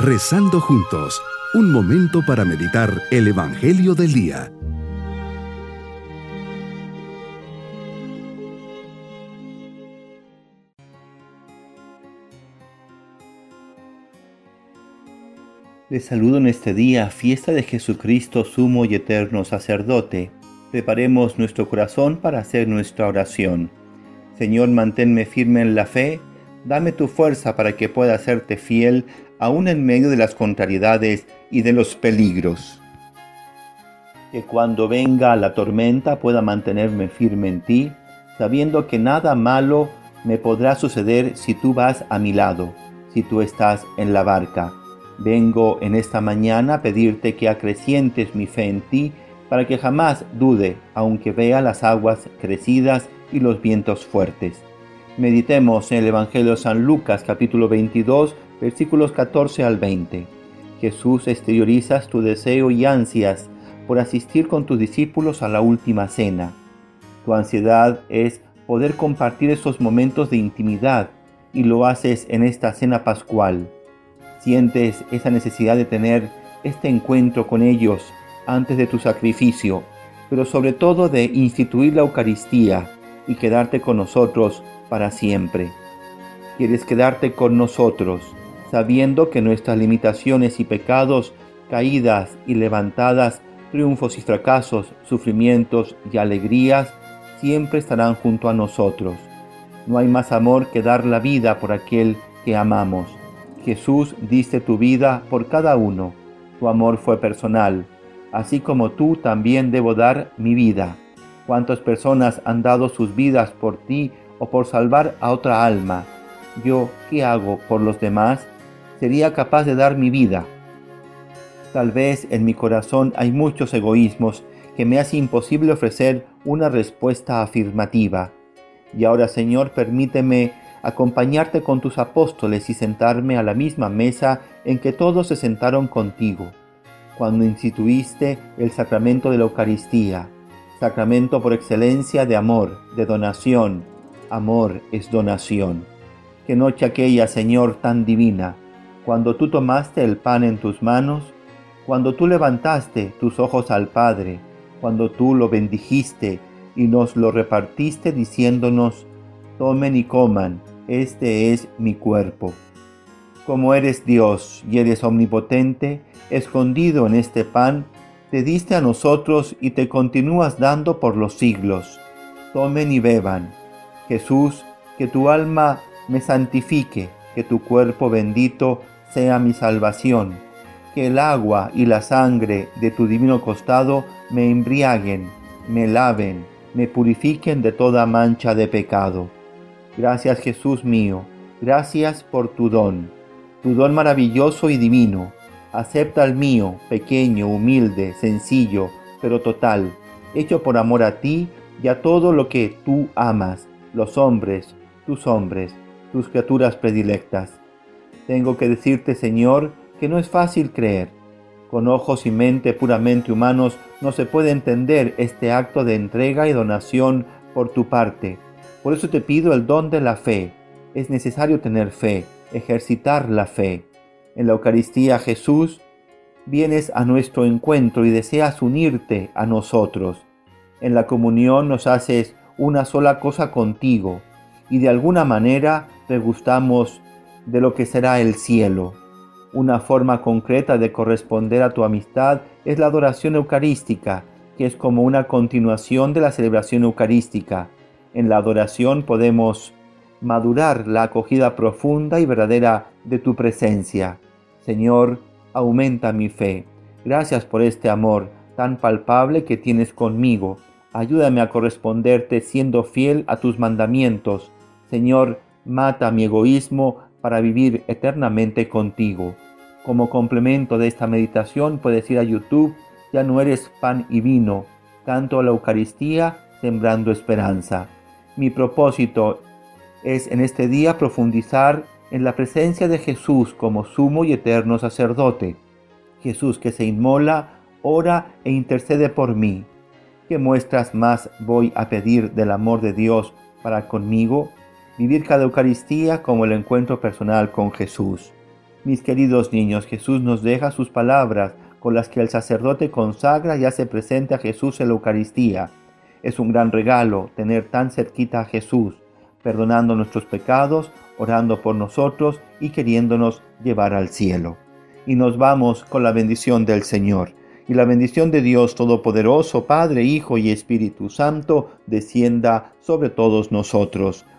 Rezando juntos, un momento para meditar el Evangelio del Día. Les saludo en este día, fiesta de Jesucristo, sumo y eterno sacerdote. Preparemos nuestro corazón para hacer nuestra oración. Señor, manténme firme en la fe, dame tu fuerza para que pueda serte fiel aún en medio de las contrariedades y de los peligros. Que cuando venga la tormenta pueda mantenerme firme en ti, sabiendo que nada malo me podrá suceder si tú vas a mi lado, si tú estás en la barca. Vengo en esta mañana a pedirte que acrecientes mi fe en ti para que jamás dude, aunque vea las aguas crecidas y los vientos fuertes. Meditemos en el Evangelio de San Lucas capítulo 22 versículos 14 al 20. Jesús exteriorizas tu deseo y ansias por asistir con tus discípulos a la última cena. Tu ansiedad es poder compartir esos momentos de intimidad y lo haces en esta cena pascual. Sientes esa necesidad de tener este encuentro con ellos antes de tu sacrificio, pero sobre todo de instituir la Eucaristía y quedarte con nosotros para siempre. Quieres quedarte con nosotros, sabiendo que nuestras limitaciones y pecados, caídas y levantadas, triunfos y fracasos, sufrimientos y alegrías, siempre estarán junto a nosotros. No hay más amor que dar la vida por aquel que amamos. Jesús diste tu vida por cada uno. Tu amor fue personal. Así como tú también debo dar mi vida cuántas personas han dado sus vidas por ti o por salvar a otra alma. Yo, ¿qué hago por los demás? Sería capaz de dar mi vida. Tal vez en mi corazón hay muchos egoísmos que me hace imposible ofrecer una respuesta afirmativa. Y ahora, Señor, permíteme acompañarte con tus apóstoles y sentarme a la misma mesa en que todos se sentaron contigo, cuando instituiste el sacramento de la Eucaristía sacramento por excelencia de amor, de donación. Amor es donación. Qué noche aquella, Señor, tan divina, cuando tú tomaste el pan en tus manos, cuando tú levantaste tus ojos al Padre, cuando tú lo bendijiste y nos lo repartiste diciéndonos, tomen y coman, este es mi cuerpo. Como eres Dios y eres omnipotente, escondido en este pan, te diste a nosotros y te continúas dando por los siglos. Tomen y beban. Jesús, que tu alma me santifique, que tu cuerpo bendito sea mi salvación, que el agua y la sangre de tu divino costado me embriaguen, me laven, me purifiquen de toda mancha de pecado. Gracias Jesús mío, gracias por tu don, tu don maravilloso y divino Acepta el mío, pequeño, humilde, sencillo, pero total, hecho por amor a ti y a todo lo que tú amas, los hombres, tus hombres, tus criaturas predilectas. Tengo que decirte, Señor, que no es fácil creer. Con ojos y mente puramente humanos no se puede entender este acto de entrega y donación por tu parte. Por eso te pido el don de la fe. Es necesario tener fe, ejercitar la fe. En la Eucaristía Jesús, vienes a nuestro encuentro y deseas unirte a nosotros. En la comunión nos haces una sola cosa contigo y de alguna manera te gustamos de lo que será el cielo. Una forma concreta de corresponder a tu amistad es la adoración eucarística, que es como una continuación de la celebración eucarística. En la adoración podemos madurar la acogida profunda y verdadera de tu presencia. Señor, aumenta mi fe. Gracias por este amor tan palpable que tienes conmigo. Ayúdame a corresponderte siendo fiel a tus mandamientos. Señor, mata mi egoísmo para vivir eternamente contigo. Como complemento de esta meditación puedes ir a YouTube, ya no eres pan y vino, canto a la Eucaristía, sembrando esperanza. Mi propósito es en este día profundizar en la presencia de Jesús como sumo y eterno sacerdote. Jesús que se inmola, ora e intercede por mí. ¿Qué muestras más voy a pedir del amor de Dios para conmigo? Vivir cada Eucaristía como el encuentro personal con Jesús. Mis queridos niños, Jesús nos deja sus palabras con las que el sacerdote consagra y hace presente a Jesús en la Eucaristía. Es un gran regalo tener tan cerquita a Jesús, perdonando nuestros pecados, orando por nosotros y queriéndonos llevar al cielo. Y nos vamos con la bendición del Señor. Y la bendición de Dios Todopoderoso, Padre, Hijo y Espíritu Santo, descienda sobre todos nosotros.